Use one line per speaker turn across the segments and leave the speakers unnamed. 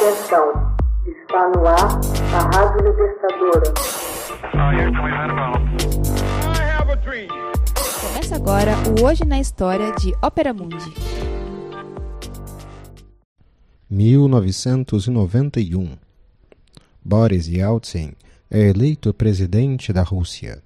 Atenção, está no ar a Rádio Libertadora.
Começa agora o Hoje na História de Ópera Mundi.
1991 Boris Yeltsin é eleito presidente da Rússia.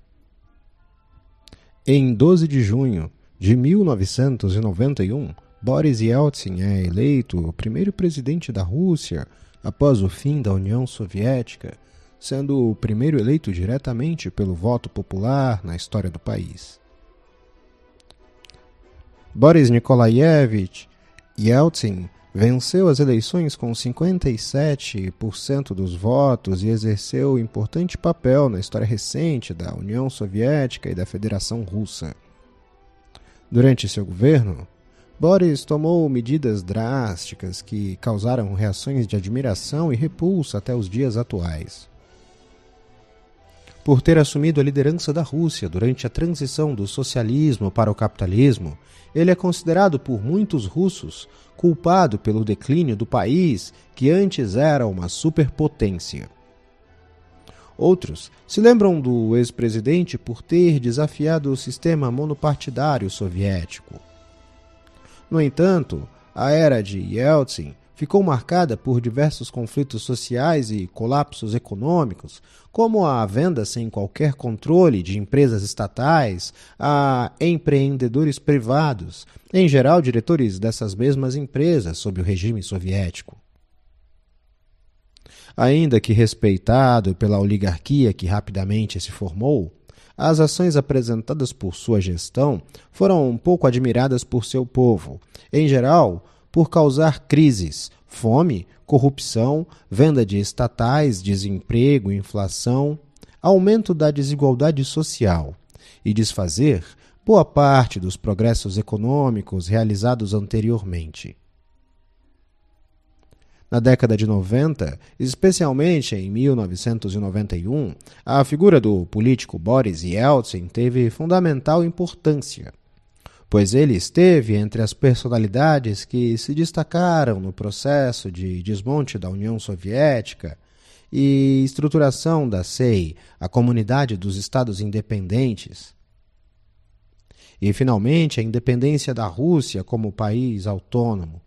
Em 12 de junho de 1991, Boris Yeltsin é eleito o primeiro presidente da Rússia após o fim da União Soviética, sendo o primeiro eleito diretamente pelo voto popular na história do país. Boris Nikolaevich Yeltsin venceu as eleições com 57% dos votos e exerceu importante papel na história recente da União Soviética e da Federação Russa. Durante seu governo, Boris tomou medidas drásticas que causaram reações de admiração e repulsa até os dias atuais. Por ter assumido a liderança da Rússia durante a transição do socialismo para o capitalismo, ele é considerado por muitos russos culpado pelo declínio do país que antes era uma superpotência. Outros se lembram do ex-presidente por ter desafiado o sistema monopartidário soviético. No entanto, a era de Yeltsin ficou marcada por diversos conflitos sociais e colapsos econômicos, como a venda sem qualquer controle de empresas estatais a empreendedores privados, em geral diretores dessas mesmas empresas sob o regime soviético. Ainda que respeitado pela oligarquia que rapidamente se formou, as ações apresentadas por sua gestão foram pouco admiradas por seu povo, em geral, por causar crises, fome, corrupção, venda de estatais, desemprego, inflação, aumento da desigualdade social e desfazer boa parte dos progressos econômicos realizados anteriormente. Na década de 90, especialmente em 1991, a figura do político Boris Yeltsin teve fundamental importância, pois ele esteve entre as personalidades que se destacaram no processo de desmonte da União Soviética e estruturação da SEI, a Comunidade dos Estados Independentes, e, finalmente, a independência da Rússia como país autônomo.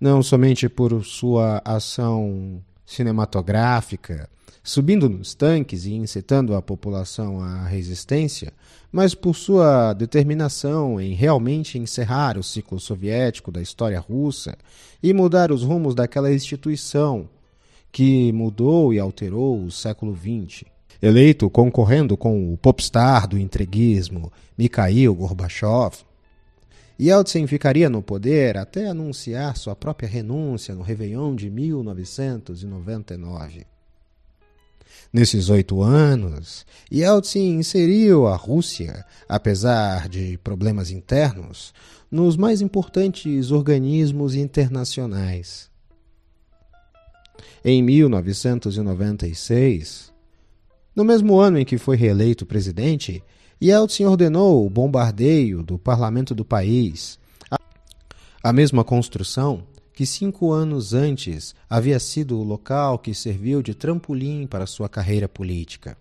Não somente por sua ação cinematográfica, subindo nos tanques e incitando a população à resistência, mas por sua determinação em realmente encerrar o ciclo soviético da história russa e mudar os rumos daquela instituição que mudou e alterou o século XX. Eleito concorrendo com o popstar do entreguismo Mikhail Gorbachev, Yeltsin ficaria no poder até anunciar sua própria renúncia no Réveillon de 1999. Nesses oito anos, Yeltsin inseriu a Rússia, apesar de problemas internos, nos mais importantes organismos internacionais. Em 1996, no mesmo ano em que foi reeleito presidente, Yeltsin ordenou o bombardeio do parlamento do país, a mesma construção que cinco anos antes havia sido o local que serviu de trampolim para sua carreira política.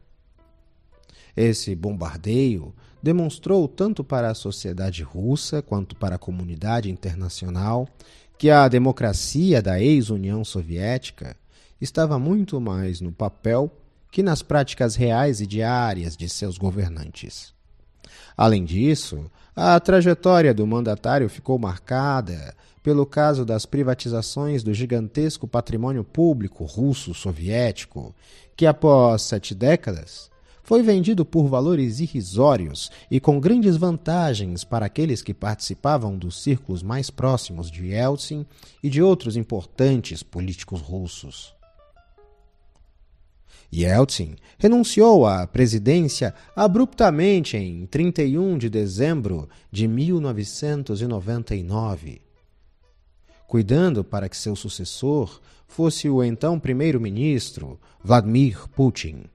Esse bombardeio demonstrou tanto para a sociedade russa quanto para a comunidade internacional que a democracia da ex-União Soviética estava muito mais no papel que nas práticas reais e diárias de seus governantes. Além disso, a trajetória do mandatário ficou marcada pelo caso das privatizações do gigantesco patrimônio público russo-soviético, que após sete décadas foi vendido por valores irrisórios e com grandes vantagens para aqueles que participavam dos círculos mais próximos de Yeltsin e de outros importantes políticos russos. Yeltsin renunciou à presidência abruptamente em 31 de dezembro de 1999, cuidando para que seu sucessor fosse o então primeiro-ministro Vladimir Putin,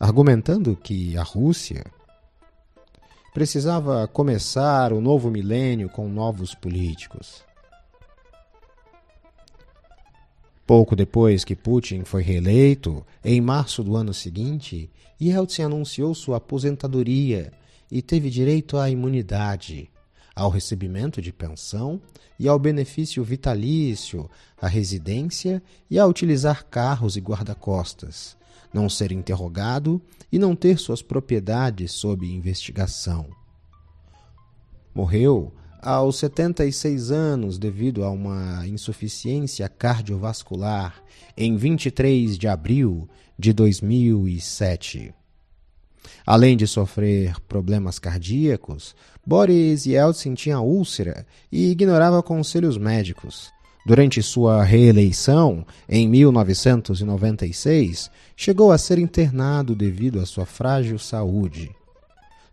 argumentando que a Rússia precisava começar o novo milênio com novos políticos. Pouco depois que Putin foi reeleito, em março do ano seguinte, Yeltsin anunciou sua aposentadoria e teve direito à imunidade, ao recebimento de pensão e ao benefício vitalício, à residência e a utilizar carros e guarda-costas, não ser interrogado e não ter suas propriedades sob investigação. Morreu aos 76 anos devido a uma insuficiência cardiovascular em 23 de abril de 2007. Além de sofrer problemas cardíacos, Boris Yeltsin tinha úlcera e ignorava conselhos médicos. Durante sua reeleição, em 1996, chegou a ser internado devido à sua frágil saúde.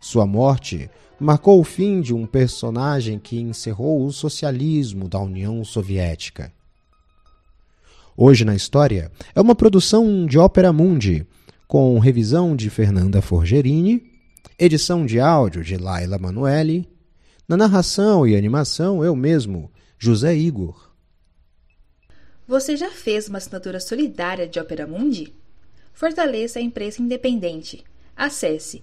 Sua morte marcou o fim de um personagem que encerrou o socialismo da União Soviética. Hoje na História é uma produção de Ópera Mundi, com revisão de Fernanda Forgerini, edição de áudio de Laila Manuelle, na narração e animação eu mesmo, José Igor.
Você já fez uma assinatura solidária de Ópera Mundi? Fortaleça a imprensa independente. Acesse